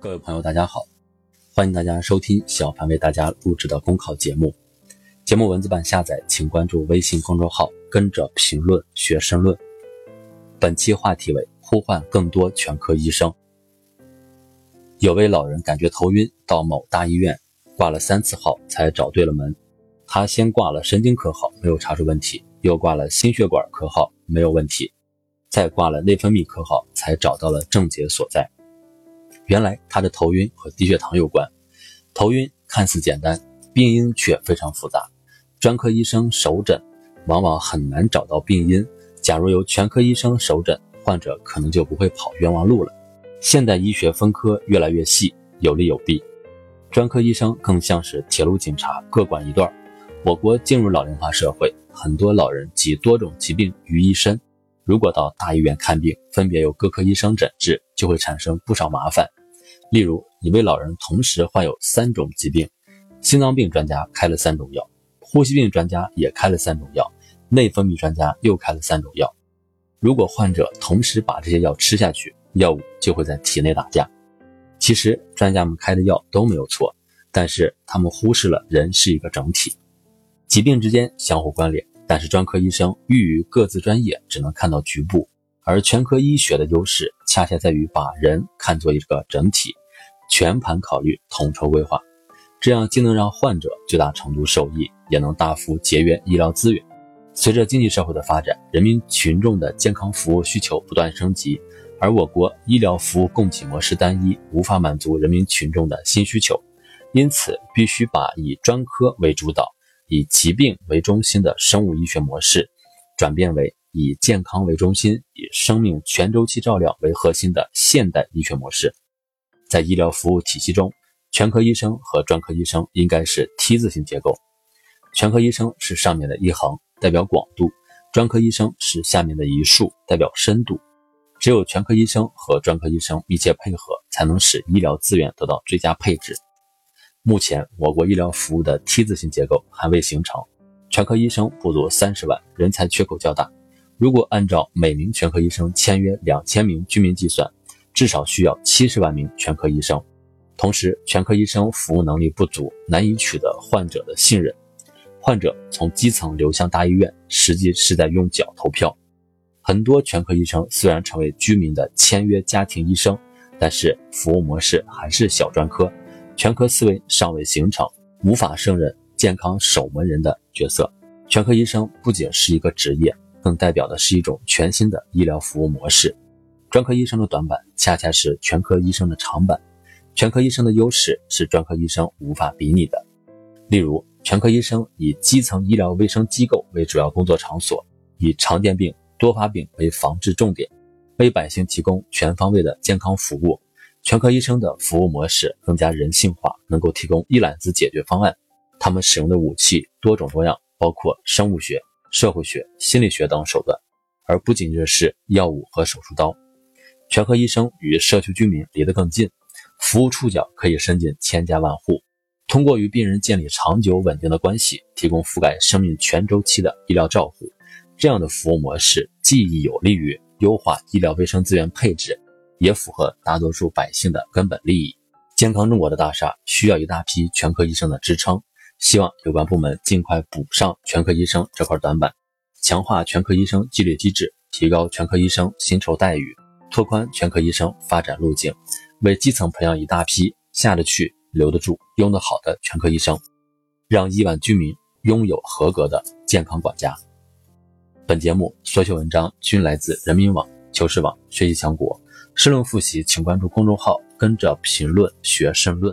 各位朋友，大家好，欢迎大家收听小凡为大家录制的公考节目。节目文字版下载，请关注微信公众号“跟着评论学申论”。本期话题为呼唤更多全科医生。有位老人感觉头晕，到某大医院挂了三次号才找对了门。他先挂了神经科号，没有查出问题；又挂了心血管科号，没有问题；再挂了内分泌科号，才找到了症结所在。原来他的头晕和低血糖有关，头晕看似简单，病因却非常复杂。专科医生首诊往往很难找到病因，假如由全科医生首诊，患者可能就不会跑冤枉路了。现代医学分科越来越细，有利有弊。专科医生更像是铁路警察，各管一段。我国进入老龄化社会，很多老人集多种疾病于一身，如果到大医院看病，分别由各科医生诊治，就会产生不少麻烦。例如，一位老人同时患有三种疾病，心脏病专家开了三种药，呼吸病专家也开了三种药，内分泌专家又开了三种药。如果患者同时把这些药吃下去，药物就会在体内打架。其实专家们开的药都没有错，但是他们忽视了人是一个整体，疾病之间相互关联。但是专科医生寓于各自专业，只能看到局部。而全科医学的优势，恰恰在于把人看作一个整体，全盘考虑、统筹规划，这样既能让患者最大程度受益，也能大幅节约医疗资源。随着经济社会的发展，人民群众的健康服务需求不断升级，而我国医疗服务供给模式单一，无法满足人民群众的新需求，因此必须把以专科为主导、以疾病为中心的生物医学模式，转变为。以健康为中心、以生命全周期照料为核心的现代医学模式，在医疗服务体系中，全科医生和专科医生应该是 T 字形结构。全科医生是上面的一横，代表广度；专科医生是下面的一竖，代表深度。只有全科医生和专科医生密切配合，才能使医疗资源得到最佳配置。目前，我国医疗服务的 T 字形结构还未形成，全科医生不足三十万，人才缺口较大。如果按照每名全科医生签约两千名居民计算，至少需要七十万名全科医生。同时，全科医生服务能力不足，难以取得患者的信任。患者从基层流向大医院，实际是在用脚投票。很多全科医生虽然成为居民的签约家庭医生，但是服务模式还是小专科，全科思维尚未形成，无法胜任健康守门人的角色。全科医生不仅是一个职业。更代表的是一种全新的医疗服务模式。专科医生的短板，恰恰是全科医生的长板。全科医生的优势是专科医生无法比拟的。例如，全科医生以基层医疗卫生机构为主要工作场所，以常见病、多发病为防治重点，为百姓提供全方位的健康服务。全科医生的服务模式更加人性化，能够提供一揽子解决方案。他们使用的武器多种多样，包括生物学。社会学、心理学等手段，而不仅仅是药物和手术刀。全科医生与社区居民离得更近，服务触角可以伸进千家万户。通过与病人建立长久稳定的关系，提供覆盖生命全周期的医疗照护，这样的服务模式既有利于优化医疗卫生资源配置，也符合大多数百姓的根本利益。健康中国的大厦需要一大批全科医生的支撑。希望有关部门尽快补上全科医生这块短板，强化全科医生激励机制，提高全科医生薪酬待遇，拓宽全科医生发展路径，为基层培养一大批下得去、留得住、用得好的全科医生，让亿万居民拥有合格的健康管家。本节目所有文章均来自人民网、求是网、学习强国。申论复习，请关注公众号，跟着评论学申论。